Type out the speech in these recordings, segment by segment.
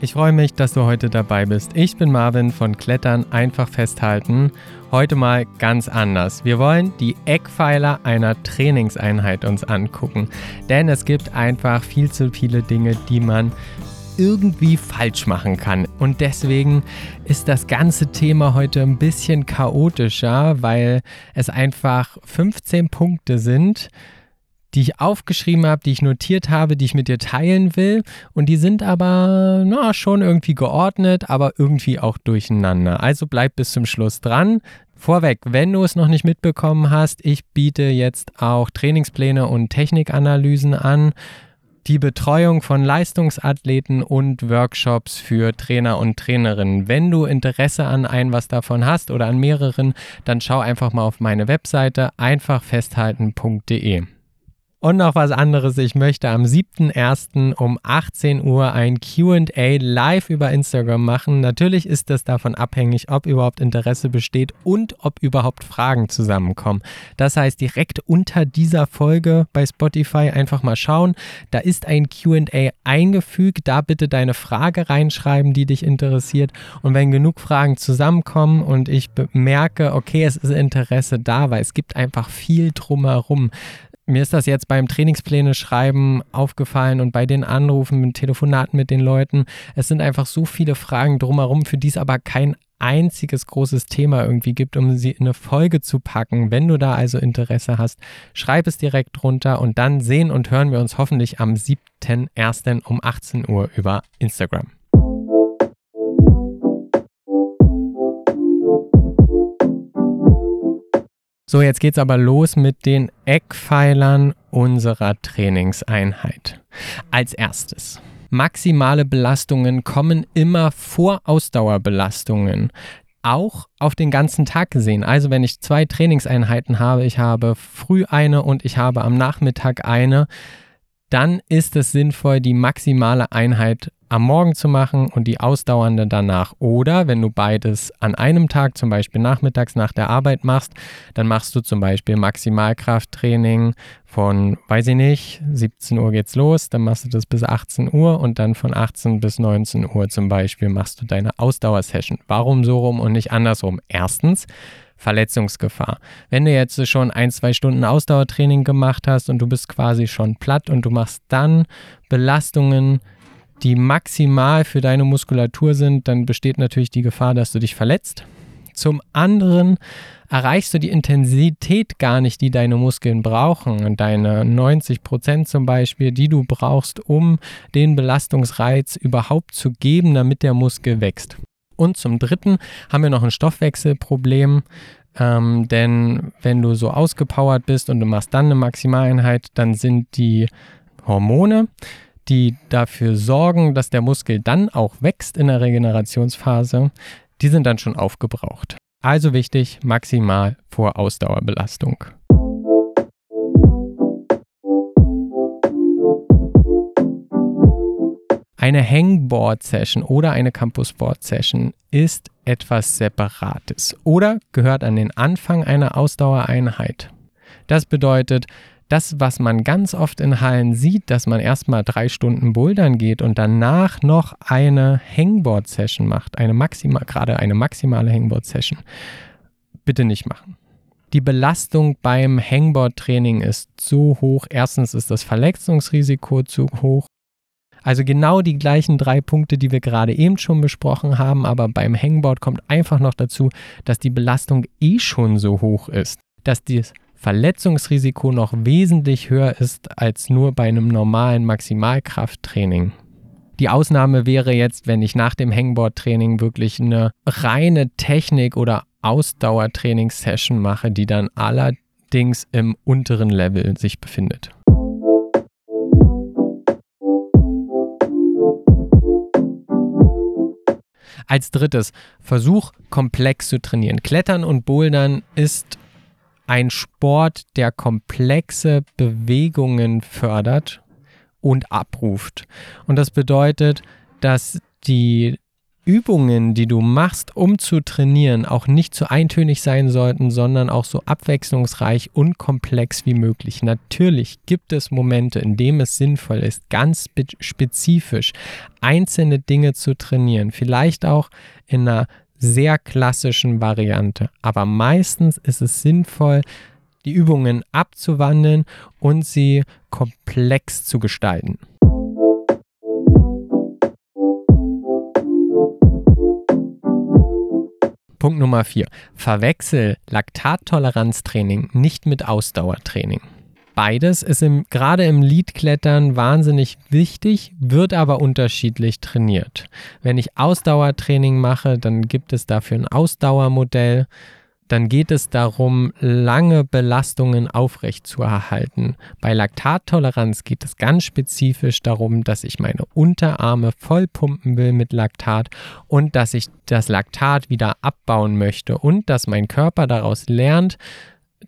Ich freue mich, dass du heute dabei bist. Ich bin Marvin von Klettern einfach festhalten. Heute mal ganz anders. Wir wollen die Eckpfeiler einer Trainingseinheit uns angucken, denn es gibt einfach viel zu viele Dinge, die man irgendwie falsch machen kann. Und deswegen ist das ganze Thema heute ein bisschen chaotischer, weil es einfach 15 Punkte sind, die ich aufgeschrieben habe, die ich notiert habe, die ich mit dir teilen will. Und die sind aber na, schon irgendwie geordnet, aber irgendwie auch durcheinander. Also bleib bis zum Schluss dran. Vorweg, wenn du es noch nicht mitbekommen hast, ich biete jetzt auch Trainingspläne und Technikanalysen an, die Betreuung von Leistungsathleten und Workshops für Trainer und Trainerinnen. Wenn du Interesse an ein was davon hast oder an mehreren, dann schau einfach mal auf meine Webseite einfachfesthalten.de. Und noch was anderes, ich möchte am 7.1. um 18 Uhr ein QA live über Instagram machen. Natürlich ist das davon abhängig, ob überhaupt Interesse besteht und ob überhaupt Fragen zusammenkommen. Das heißt, direkt unter dieser Folge bei Spotify einfach mal schauen. Da ist ein QA eingefügt. Da bitte deine Frage reinschreiben, die dich interessiert. Und wenn genug Fragen zusammenkommen und ich merke, okay, es ist Interesse da, weil es gibt einfach viel drumherum mir ist das jetzt beim Trainingspläne schreiben aufgefallen und bei den Anrufen, mit Telefonaten mit den Leuten. Es sind einfach so viele Fragen drumherum, für die es aber kein einziges großes Thema irgendwie gibt, um sie in eine Folge zu packen. Wenn du da also Interesse hast, schreib es direkt drunter und dann sehen und hören wir uns hoffentlich am 7.1. um 18 Uhr über Instagram. So, jetzt geht's aber los mit den Eckpfeilern unserer Trainingseinheit. Als erstes. Maximale Belastungen kommen immer vor Ausdauerbelastungen. Auch auf den ganzen Tag gesehen. Also wenn ich zwei Trainingseinheiten habe, ich habe früh eine und ich habe am Nachmittag eine, dann ist es sinnvoll, die maximale Einheit am Morgen zu machen und die ausdauernde danach. Oder wenn du beides an einem Tag, zum Beispiel nachmittags nach der Arbeit machst, dann machst du zum Beispiel Maximalkrafttraining von, weiß ich nicht, 17 Uhr geht's los, dann machst du das bis 18 Uhr und dann von 18 bis 19 Uhr zum Beispiel machst du deine Ausdauersession. Warum so rum und nicht andersrum? Erstens, Verletzungsgefahr. Wenn du jetzt schon ein, zwei Stunden Ausdauertraining gemacht hast und du bist quasi schon platt und du machst dann Belastungen, die maximal für deine Muskulatur sind, dann besteht natürlich die Gefahr, dass du dich verletzt. Zum anderen erreichst du die Intensität gar nicht, die deine Muskeln brauchen. Deine 90 Prozent zum Beispiel, die du brauchst, um den Belastungsreiz überhaupt zu geben, damit der Muskel wächst. Und zum dritten haben wir noch ein Stoffwechselproblem. Ähm, denn wenn du so ausgepowert bist und du machst dann eine Maximaleinheit, dann sind die Hormone, die dafür sorgen, dass der Muskel dann auch wächst in der Regenerationsphase, die sind dann schon aufgebraucht. Also wichtig, maximal vor Ausdauerbelastung. Eine Hangboard-Session oder eine Campus-Board-Session ist etwas Separates oder gehört an den Anfang einer Ausdauereinheit. Das bedeutet, das, was man ganz oft in Hallen sieht, dass man erstmal drei Stunden bouldern geht und danach noch eine Hangboard-Session macht, eine maximal, gerade eine maximale Hangboard-Session, bitte nicht machen. Die Belastung beim Hangboard-Training ist so hoch. Erstens ist das Verletzungsrisiko zu hoch. Also genau die gleichen drei Punkte, die wir gerade eben schon besprochen haben, aber beim Hangboard kommt einfach noch dazu, dass die Belastung eh schon so hoch ist, dass das Verletzungsrisiko noch wesentlich höher ist als nur bei einem normalen Maximalkrafttraining. Die Ausnahme wäre jetzt, wenn ich nach dem Hangboard-Training wirklich eine reine Technik- oder Ausdauertrainingssession mache, die dann allerdings im unteren Level sich befindet. Als drittes, versuch komplex zu trainieren. Klettern und Bouldern ist ein Sport, der komplexe Bewegungen fördert und abruft. Und das bedeutet, dass die Übungen, die du machst, um zu trainieren, auch nicht zu eintönig sein sollten, sondern auch so abwechslungsreich und komplex wie möglich. Natürlich gibt es Momente, in denen es sinnvoll ist, ganz spezifisch einzelne Dinge zu trainieren. Vielleicht auch in einer sehr klassischen Variante. Aber meistens ist es sinnvoll, die Übungen abzuwandeln und sie komplex zu gestalten. Punkt Nummer 4. Verwechsel Laktattoleranztraining nicht mit Ausdauertraining. Beides ist im, gerade im Leadklettern wahnsinnig wichtig, wird aber unterschiedlich trainiert. Wenn ich Ausdauertraining mache, dann gibt es dafür ein Ausdauermodell dann geht es darum, lange Belastungen aufrechtzuerhalten. Bei Laktattoleranz geht es ganz spezifisch darum, dass ich meine Unterarme vollpumpen will mit Laktat und dass ich das Laktat wieder abbauen möchte und dass mein Körper daraus lernt,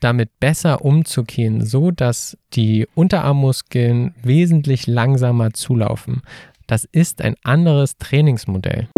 damit besser umzugehen, so dass die Unterarmmuskeln wesentlich langsamer zulaufen. Das ist ein anderes Trainingsmodell.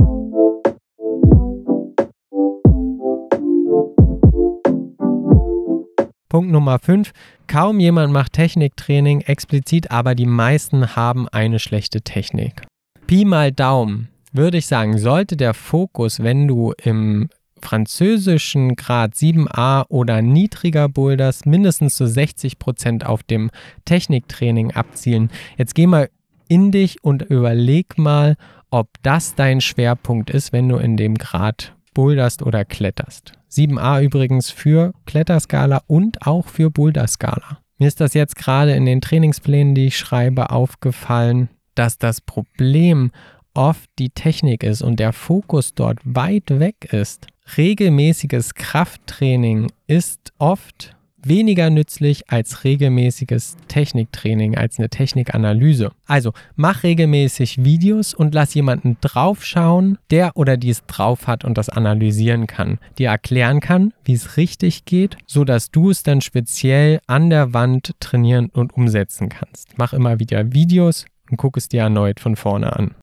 Punkt Nummer 5. Kaum jemand macht Techniktraining explizit, aber die meisten haben eine schlechte Technik. Pi mal Daumen würde ich sagen, sollte der Fokus, wenn du im französischen Grad 7a oder niedriger Boulders mindestens zu 60 Prozent auf dem Techniktraining abzielen. Jetzt geh mal in dich und überleg mal, ob das dein Schwerpunkt ist, wenn du in dem Grad boulderst oder kletterst. 7a übrigens für Kletterskala und auch für Boulderskala. Mir ist das jetzt gerade in den Trainingsplänen, die ich schreibe, aufgefallen, dass das Problem oft die Technik ist und der Fokus dort weit weg ist. Regelmäßiges Krafttraining ist oft weniger nützlich als regelmäßiges Techniktraining, als eine Technikanalyse. Also mach regelmäßig Videos und lass jemanden draufschauen, der oder die es drauf hat und das analysieren kann, dir erklären kann, wie es richtig geht, sodass du es dann speziell an der Wand trainieren und umsetzen kannst. Mach immer wieder Videos und guck es dir erneut von vorne an.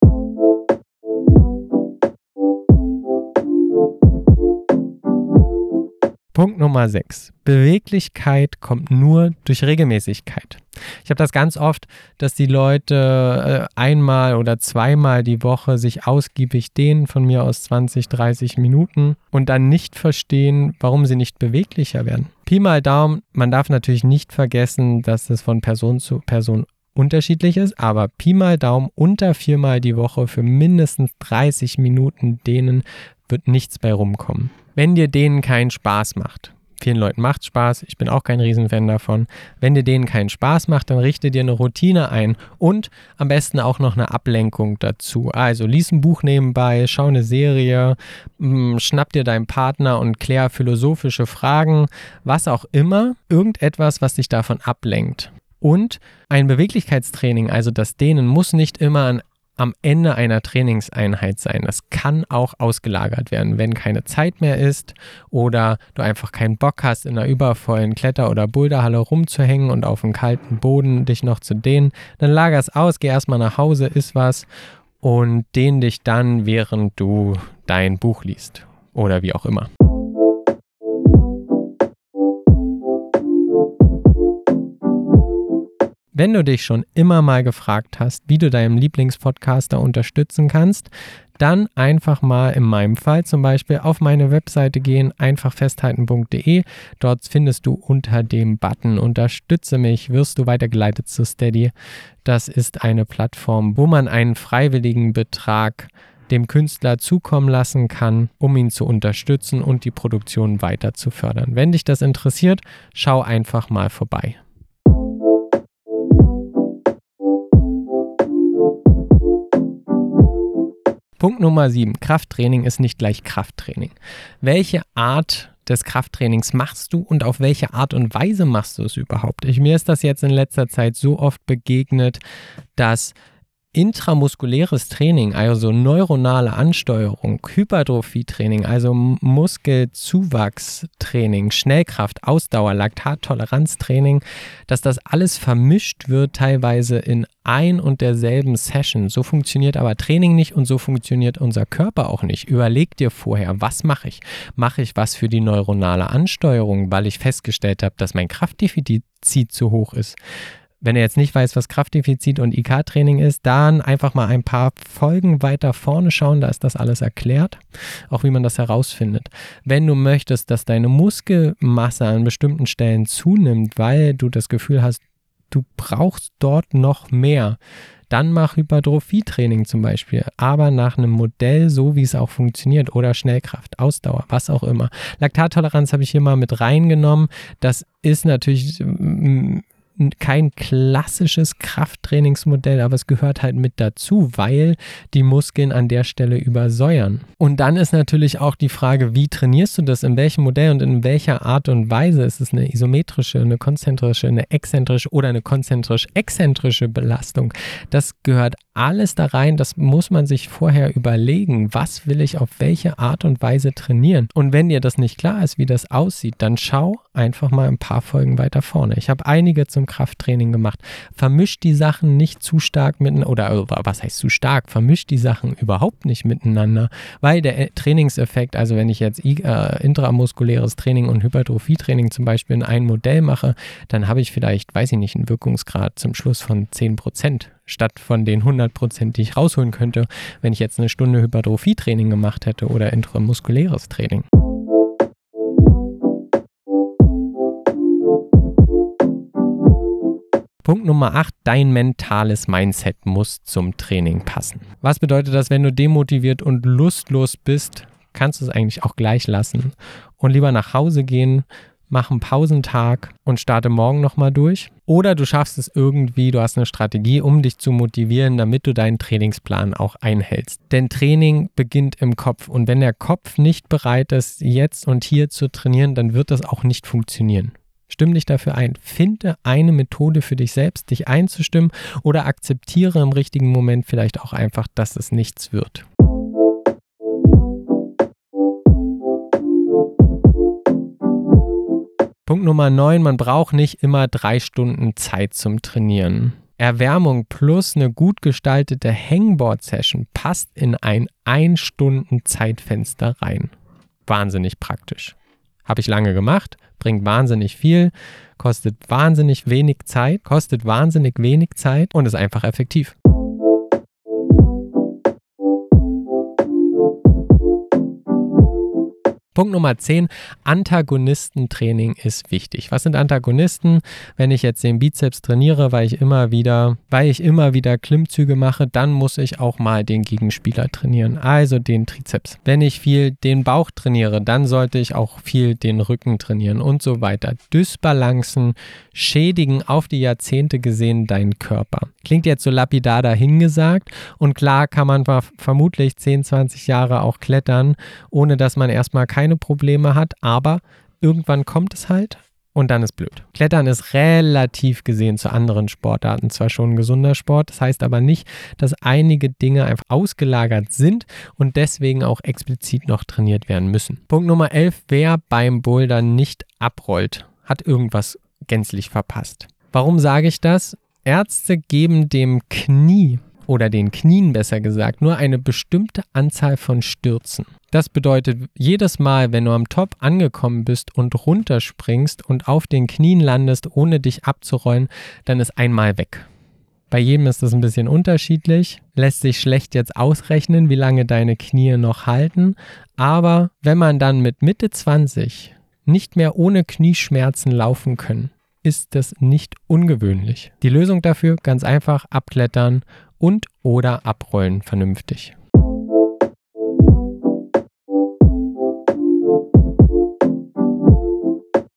Punkt Nummer 6. Beweglichkeit kommt nur durch Regelmäßigkeit. Ich habe das ganz oft, dass die Leute äh, einmal oder zweimal die Woche sich ausgiebig dehnen, von mir aus 20, 30 Minuten und dann nicht verstehen, warum sie nicht beweglicher werden. Pi mal Daumen, man darf natürlich nicht vergessen, dass es von Person zu Person unterschiedlich ist, aber Pi mal Daumen unter viermal die Woche für mindestens 30 Minuten dehnen wird nichts bei rumkommen wenn dir denen keinen Spaß macht. Vielen Leuten macht Spaß, ich bin auch kein Riesenfan davon. Wenn dir denen keinen Spaß macht, dann richte dir eine Routine ein und am besten auch noch eine Ablenkung dazu. Also lies ein Buch nebenbei, schau eine Serie, mm, schnapp dir deinen Partner und klär philosophische Fragen, was auch immer, irgendetwas, was dich davon ablenkt. Und ein Beweglichkeitstraining, also das Dehnen, muss nicht immer an am Ende einer Trainingseinheit sein. Das kann auch ausgelagert werden, wenn keine Zeit mehr ist oder du einfach keinen Bock hast, in einer übervollen Kletter- oder Boulderhalle rumzuhängen und auf dem kalten Boden dich noch zu dehnen. Dann lager es aus, geh erstmal nach Hause, isst was und dehn dich dann, während du dein Buch liest oder wie auch immer. Wenn du dich schon immer mal gefragt hast, wie du deinem Lieblingspodcaster unterstützen kannst, dann einfach mal in meinem Fall zum Beispiel auf meine Webseite gehen, einfachfesthalten.de. Dort findest du unter dem Button Unterstütze mich, wirst du weitergeleitet zu Steady. Das ist eine Plattform, wo man einen freiwilligen Betrag dem Künstler zukommen lassen kann, um ihn zu unterstützen und die Produktion weiter zu fördern. Wenn dich das interessiert, schau einfach mal vorbei. Punkt Nummer 7. Krafttraining ist nicht gleich Krafttraining. Welche Art des Krafttrainings machst du und auf welche Art und Weise machst du es überhaupt? Ich, mir ist das jetzt in letzter Zeit so oft begegnet, dass Intramuskuläres Training, also neuronale Ansteuerung, Hypertrophietraining, also Muskelzuwachstraining, Schnellkraft, Ausdauer, Laktattoleranztraining, dass das alles vermischt wird, teilweise in ein und derselben Session. So funktioniert aber Training nicht und so funktioniert unser Körper auch nicht. Überleg dir vorher, was mache ich? Mache ich was für die neuronale Ansteuerung, weil ich festgestellt habe, dass mein Kraftdefizit zu hoch ist? Wenn ihr jetzt nicht weiß, was Kraftdefizit und IK-Training ist, dann einfach mal ein paar Folgen weiter vorne schauen, da ist das alles erklärt, auch wie man das herausfindet. Wenn du möchtest, dass deine Muskelmasse an bestimmten Stellen zunimmt, weil du das Gefühl hast, du brauchst dort noch mehr, dann mach Hypertrophietraining zum Beispiel, aber nach einem Modell, so wie es auch funktioniert, oder Schnellkraft, Ausdauer, was auch immer. Laktattoleranz habe ich hier mal mit reingenommen. Das ist natürlich mm, kein klassisches Krafttrainingsmodell, aber es gehört halt mit dazu, weil die Muskeln an der Stelle übersäuern. Und dann ist natürlich auch die Frage, wie trainierst du das, in welchem Modell und in welcher Art und Weise? Ist es eine isometrische, eine konzentrische, eine exzentrische oder eine konzentrisch-exzentrische Belastung? Das gehört alles da rein, das muss man sich vorher überlegen, was will ich auf welche Art und Weise trainieren. Und wenn dir das nicht klar ist, wie das aussieht, dann schau einfach mal ein paar Folgen weiter vorne. Ich habe einige zum Krafttraining gemacht. Vermischt die Sachen nicht zu stark miteinander, oder also, was heißt zu stark? Vermischt die Sachen überhaupt nicht miteinander, weil der äh, Trainingseffekt, also wenn ich jetzt äh, intramuskuläres Training und Hypertrophietraining zum Beispiel in ein Modell mache, dann habe ich vielleicht, weiß ich nicht, einen Wirkungsgrad zum Schluss von 10 Prozent statt von den 100 Prozent, die ich rausholen könnte, wenn ich jetzt eine Stunde Hypertrophietraining gemacht hätte oder intramuskuläres Training. Punkt Nummer 8, dein mentales Mindset muss zum Training passen. Was bedeutet das, wenn du demotiviert und lustlos bist, kannst du es eigentlich auch gleich lassen und lieber nach Hause gehen, mach einen Pausentag und starte morgen nochmal durch. Oder du schaffst es irgendwie, du hast eine Strategie, um dich zu motivieren, damit du deinen Trainingsplan auch einhältst. Denn Training beginnt im Kopf und wenn der Kopf nicht bereit ist, jetzt und hier zu trainieren, dann wird das auch nicht funktionieren. Stimm dich dafür ein. Finde eine Methode für dich selbst, dich einzustimmen oder akzeptiere im richtigen Moment vielleicht auch einfach, dass es nichts wird. Punkt Nummer 9, man braucht nicht immer drei Stunden Zeit zum Trainieren. Erwärmung plus eine gut gestaltete Hangboard-Session passt in ein 1 Stunden Zeitfenster rein. Wahnsinnig praktisch. Habe ich lange gemacht, bringt wahnsinnig viel, kostet wahnsinnig wenig Zeit, kostet wahnsinnig wenig Zeit und ist einfach effektiv. Punkt Nummer 10, Antagonistentraining ist wichtig. Was sind Antagonisten? Wenn ich jetzt den Bizeps trainiere, weil ich immer wieder, weil ich immer wieder Klimmzüge mache, dann muss ich auch mal den Gegenspieler trainieren, also den Trizeps. Wenn ich viel den Bauch trainiere, dann sollte ich auch viel den Rücken trainieren und so weiter. Dysbalancen schädigen auf die Jahrzehnte gesehen deinen Körper. Klingt jetzt so lapidar dahingesagt und klar kann man vermutlich 10, 20 Jahre auch klettern, ohne dass man erstmal keine Probleme hat, aber irgendwann kommt es halt und dann ist blöd. Klettern ist relativ gesehen zu anderen Sportarten zwar schon ein gesunder Sport, das heißt aber nicht, dass einige Dinge einfach ausgelagert sind und deswegen auch explizit noch trainiert werden müssen. Punkt Nummer 11, wer beim Bouldern nicht abrollt, hat irgendwas gänzlich verpasst. Warum sage ich das? Ärzte geben dem Knie oder den Knien besser gesagt, nur eine bestimmte Anzahl von Stürzen. Das bedeutet, jedes Mal, wenn du am Top angekommen bist und runterspringst und auf den Knien landest, ohne dich abzurollen, dann ist einmal weg. Bei jedem ist das ein bisschen unterschiedlich, lässt sich schlecht jetzt ausrechnen, wie lange deine Knie noch halten, aber wenn man dann mit Mitte 20 nicht mehr ohne Knieschmerzen laufen können, ist das nicht ungewöhnlich. Die Lösung dafür ganz einfach abklettern und oder abrollen vernünftig.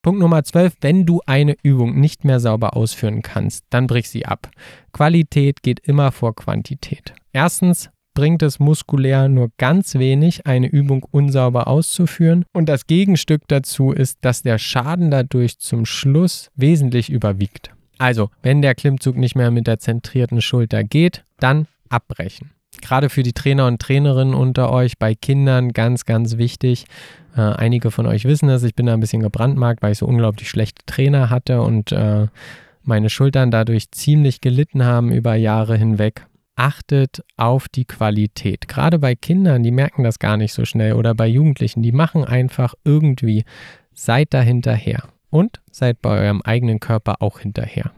Punkt Nummer 12, wenn du eine Übung nicht mehr sauber ausführen kannst, dann brich sie ab. Qualität geht immer vor Quantität. Erstens bringt es muskulär nur ganz wenig, eine Übung unsauber auszuführen und das Gegenstück dazu ist, dass der Schaden dadurch zum Schluss wesentlich überwiegt. Also, wenn der Klimmzug nicht mehr mit der zentrierten Schulter geht, dann abbrechen. Gerade für die Trainer und Trainerinnen unter euch, bei Kindern ganz, ganz wichtig. Äh, einige von euch wissen das, ich bin da ein bisschen gebrandmarkt, weil ich so unglaublich schlechte Trainer hatte und äh, meine Schultern dadurch ziemlich gelitten haben über Jahre hinweg. Achtet auf die Qualität. Gerade bei Kindern, die merken das gar nicht so schnell oder bei Jugendlichen, die machen einfach irgendwie. Seid da hinterher und seid bei eurem eigenen Körper auch hinterher.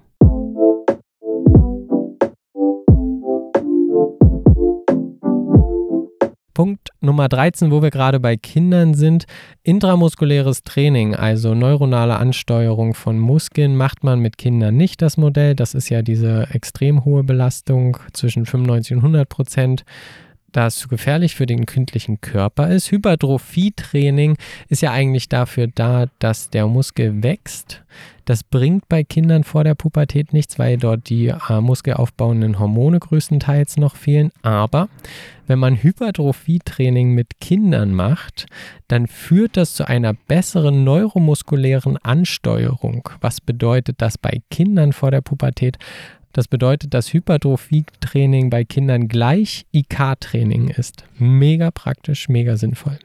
Punkt Nummer 13, wo wir gerade bei Kindern sind, intramuskuläres Training, also neuronale Ansteuerung von Muskeln, macht man mit Kindern nicht das Modell. Das ist ja diese extrem hohe Belastung zwischen 95 und 100 Prozent das zu gefährlich für den kindlichen Körper ist. Hypertrophietraining ist ja eigentlich dafür da, dass der Muskel wächst. Das bringt bei Kindern vor der Pubertät nichts, weil dort die äh, muskelaufbauenden Hormone größtenteils noch fehlen. Aber wenn man Hypertrophietraining mit Kindern macht, dann führt das zu einer besseren neuromuskulären Ansteuerung. Was bedeutet das bei Kindern vor der Pubertät? Das bedeutet, dass Hypertrophie-Training bei Kindern gleich IK-Training ist. Mega praktisch, mega sinnvoll.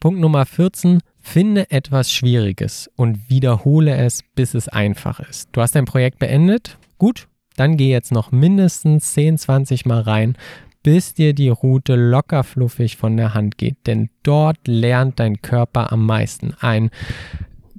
Punkt Nummer 14. Finde etwas Schwieriges und wiederhole es, bis es einfach ist. Du hast dein Projekt beendet? Gut, dann geh jetzt noch mindestens 10, 20 Mal rein, bis dir die Route locker fluffig von der Hand geht. Denn dort lernt dein Körper am meisten. Ein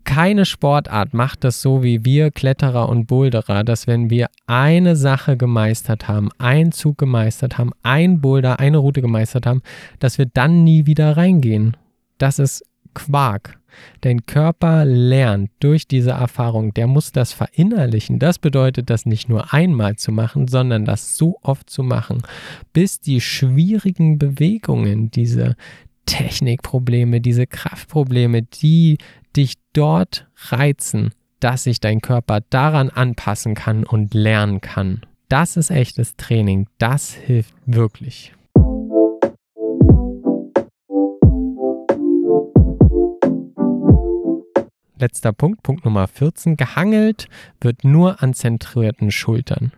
keine Sportart macht das so wie wir Kletterer und Boulderer, dass wenn wir eine Sache gemeistert haben, einen Zug gemeistert haben, ein Boulder, eine Route gemeistert haben, dass wir dann nie wieder reingehen. Das ist Quark. Dein Körper lernt durch diese Erfahrung, der muss das verinnerlichen. Das bedeutet, das nicht nur einmal zu machen, sondern das so oft zu machen, bis die schwierigen Bewegungen, diese Technikprobleme, diese Kraftprobleme, die dich dort reizen, dass sich dein Körper daran anpassen kann und lernen kann. Das ist echtes Training. Das hilft wirklich. Letzter Punkt, Punkt Nummer 14. Gehangelt wird nur an zentrierten Schultern.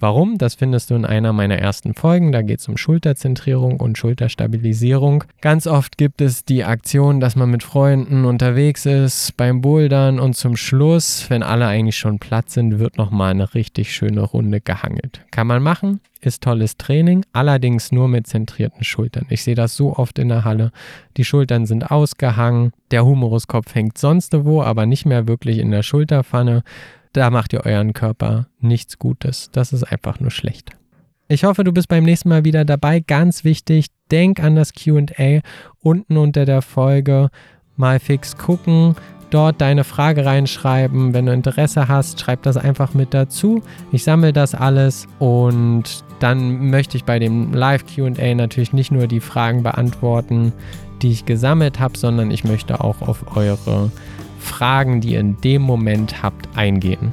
Warum? Das findest du in einer meiner ersten Folgen. Da geht es um Schulterzentrierung und Schulterstabilisierung. Ganz oft gibt es die Aktion, dass man mit Freunden unterwegs ist beim Bouldern und zum Schluss, wenn alle eigentlich schon platt sind, wird nochmal eine richtig schöne Runde gehangelt. Kann man machen, ist tolles Training, allerdings nur mit zentrierten Schultern. Ich sehe das so oft in der Halle. Die Schultern sind ausgehangen, der Humeruskopf hängt sonst wo, aber nicht mehr wirklich in der Schulterpfanne. Da macht ihr euren Körper nichts Gutes. Das ist einfach nur schlecht. Ich hoffe, du bist beim nächsten Mal wieder dabei. Ganz wichtig, denk an das QA unten unter der Folge. Mal fix gucken, dort deine Frage reinschreiben. Wenn du Interesse hast, schreib das einfach mit dazu. Ich sammle das alles und dann möchte ich bei dem Live-QA natürlich nicht nur die Fragen beantworten, die ich gesammelt habe, sondern ich möchte auch auf eure Fragen, die ihr in dem Moment habt, eingehen.